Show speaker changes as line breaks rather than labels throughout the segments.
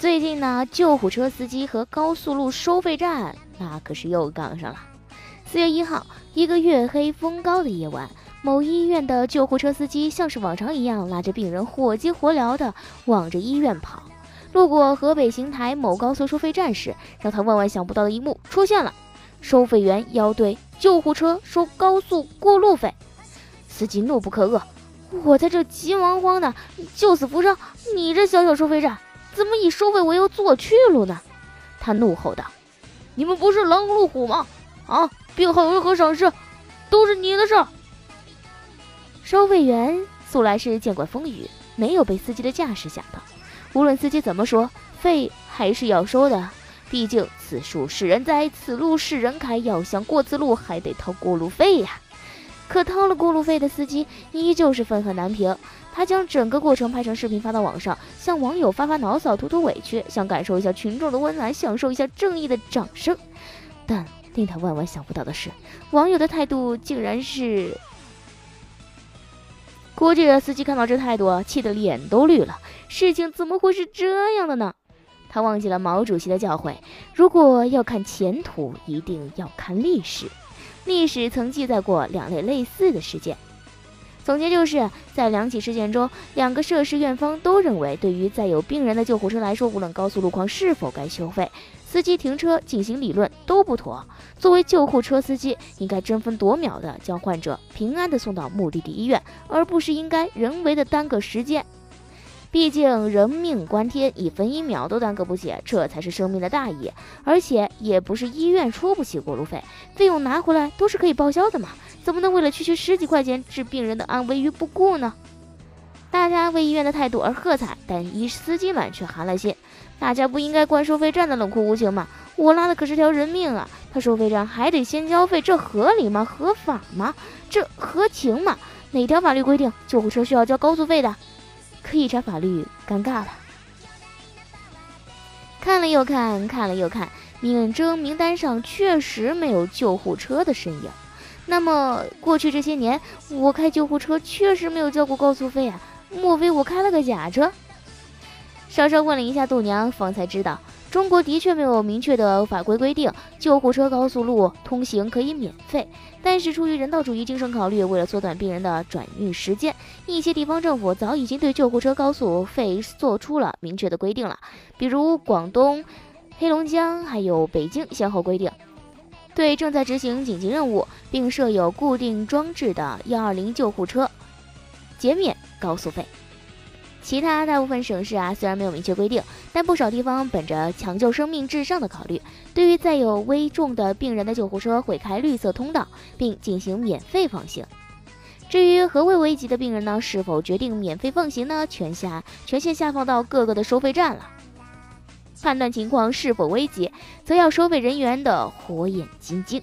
最近呢，救护车司机和高速路收费站那可是又杠上了。四月一号，一个月黑风高的夜晚，某医院的救护车司机像是往常一样，拉着病人火急火燎的往着医院跑。路过河北邢台某高速收费站时，让他万万想不到的一幕出现了：收费员要对。救护车收高速过路费，司机怒不可遏。我在这急忙慌的救死扶伤，你这小小收费站怎么以收费为由做去路呢？他怒吼道：“你们不是狼入虎吗？啊，病号如何赏识，都是你的事儿。”收费员素来是见惯风雨，没有被司机的架势吓到。无论司机怎么说，费还是要收的。毕竟此树是人栽，此路是人开，要想过此路，还得掏过路费呀。可掏了过路费的司机依旧是愤恨难平，他将整个过程拍成视频发到网上，向网友发发牢骚，吐吐委屈，想感受一下群众的温暖，享受一下正义的掌声。但令他万万想不到的是，网友的态度竟然是……估计司机看到这态度，气得脸都绿了。事情怎么会是这样的呢？他忘记了毛主席的教诲：如果要看前途，一定要看历史。历史曾记载过两类类似的事件。总结就是在两起事件中，两个涉事院方都认为，对于载有病人的救护车来说，无论高速路况是否该收费，司机停车进行理论都不妥。作为救护车司机，应该争分夺秒地将患者平安地送到目的地医院，而不是应该人为的耽搁时间。毕竟人命关天，一分一秒都耽搁不起，这才是生命的大义。而且也不是医院出不起过路费，费用拿回来都是可以报销的嘛，怎么能为了区区十几块钱置病人的安危于不顾呢？大家为医院的态度而喝彩，但医司机们却寒了心。大家不应该怪收费站的冷酷无情吗？我拉的可是条人命啊！他收费站还得先交费，这合理吗？合法吗？这合情吗？哪条法律规定救护车需要交高速费的？可以查法律，尴尬了。看了又看，看了又看，免征名单上确实没有救护车的身影。那么，过去这些年，我开救护车确实没有交过高速费啊？莫非我开了个假车？稍稍问了一下度娘，方才知道。中国的确没有明确的法规规定救护车高速路通行可以免费，但是出于人道主义精神考虑，为了缩短病人的转运时间，一些地方政府早已经对救护车高速费做出了明确的规定了。比如广东、黑龙江还有北京先后规定，对正在执行紧急任务并设有固定装置的幺二零救护车减免高速费。其他大部分省市啊，虽然没有明确规定，但不少地方本着抢救生命至上的考虑，对于载有危重的病人的救护车会开绿色通道，并进行免费放行。至于何谓危急的病人呢？是否决定免费放行呢？权下权限下放到各个的收费站了。判断情况是否危急，则要收费人员的火眼金睛：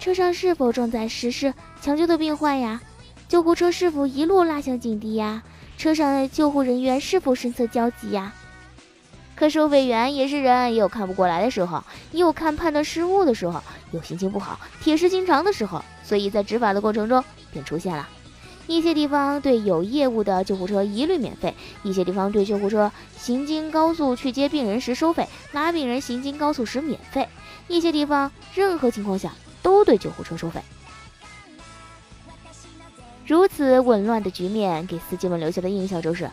车上是否正在实施抢救的病患呀？救护车是否一路拉响警笛呀？车上的救护人员是否神色焦急呀？可收费员也是人，也有看不过来的时候，也有看判断失误的时候，有心情不好、铁石心肠的时候。所以在执法的过程中，便出现了一些地方对有业务的救护车一律免费，一些地方对救护车行经高速去接病人时收费，拉病人行经高速时免费，一些地方任何情况下都对救护车收费。如此紊乱的局面，给司机们留下的印象就是：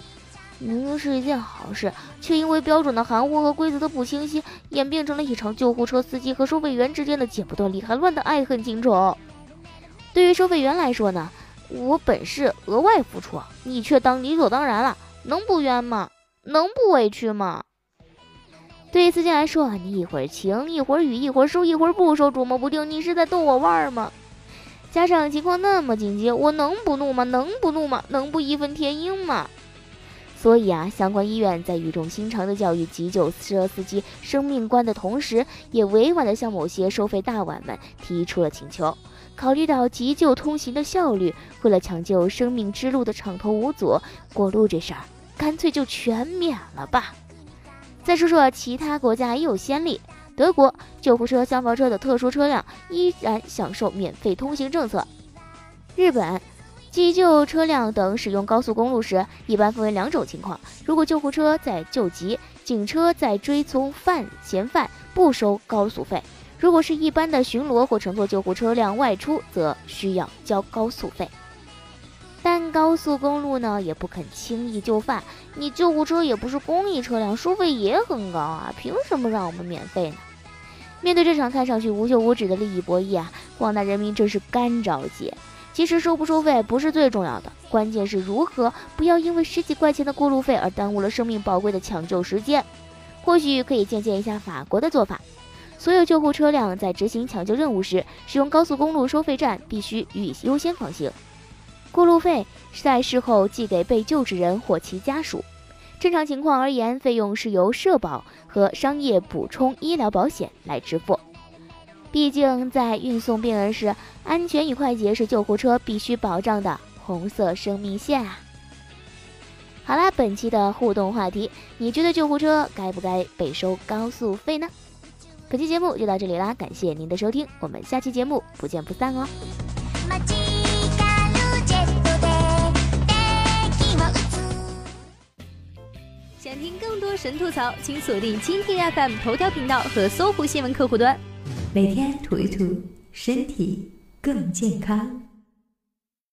明明是一件好事，却因为标准的含糊和规则的不清晰，演变成了一场救护车司机和收费员之间的剪不断理还乱的爱恨情仇。对于收费员来说呢，我本是额外付出，你却当理所当然了，能不冤吗？能不委屈吗？对司机来说，你一会儿晴，一会儿雨，一会儿收，一会儿不收，捉摸不定，你是在逗我玩吗？加上情况那么紧急，我能不怒吗？能不怒吗？能不义愤填膺吗？所以啊，相关医院在语重心长的教育急救车司机生命观的同时，也委婉的向某些收费大碗们提出了请求。考虑到急救通行的效率，为了抢救生命之路的畅通无阻，过路这事儿干脆就全免了吧。再说说其他国家也有先例，德国救护车、消防车的特殊车辆依然享受免费通行政策。日本急救车辆等使用高速公路时，一般分为两种情况：如果救护车在救急，警车在追踪犯嫌犯，不收高速费；如果是一般的巡逻或乘坐救护车辆外出，则需要交高速费。但高速公路呢，也不肯轻易就范。你救护车也不是公益车辆，收费也很高啊，凭什么让我们免费呢？面对这场看上去无休无止的利益博弈啊，广大人民真是干着急。其实收不收费不是最重要的，关键是如何不要因为十几块钱的过路费而耽误了生命宝贵的抢救时间。或许可以借鉴一下法国的做法，所有救护车辆在执行抢救任务时，使用高速公路收费站必须予以优先放行，过路费在事后寄给被救治人或其家属。正常情况而言，费用是由社保和商业补充医疗保险来支付。毕竟，在运送病人时，安全与快捷是救护车必须保障的红色生命线啊！好啦，本期的互动话题，你觉得救护车该不该被收高速费呢？本期节目就到这里啦，感谢您的收听，我们下期节目不见不散哦！
想听更多神吐槽，请锁定蜻蜓 FM 头条频道和搜狐新闻客户端。每天吐一吐，身体更健康。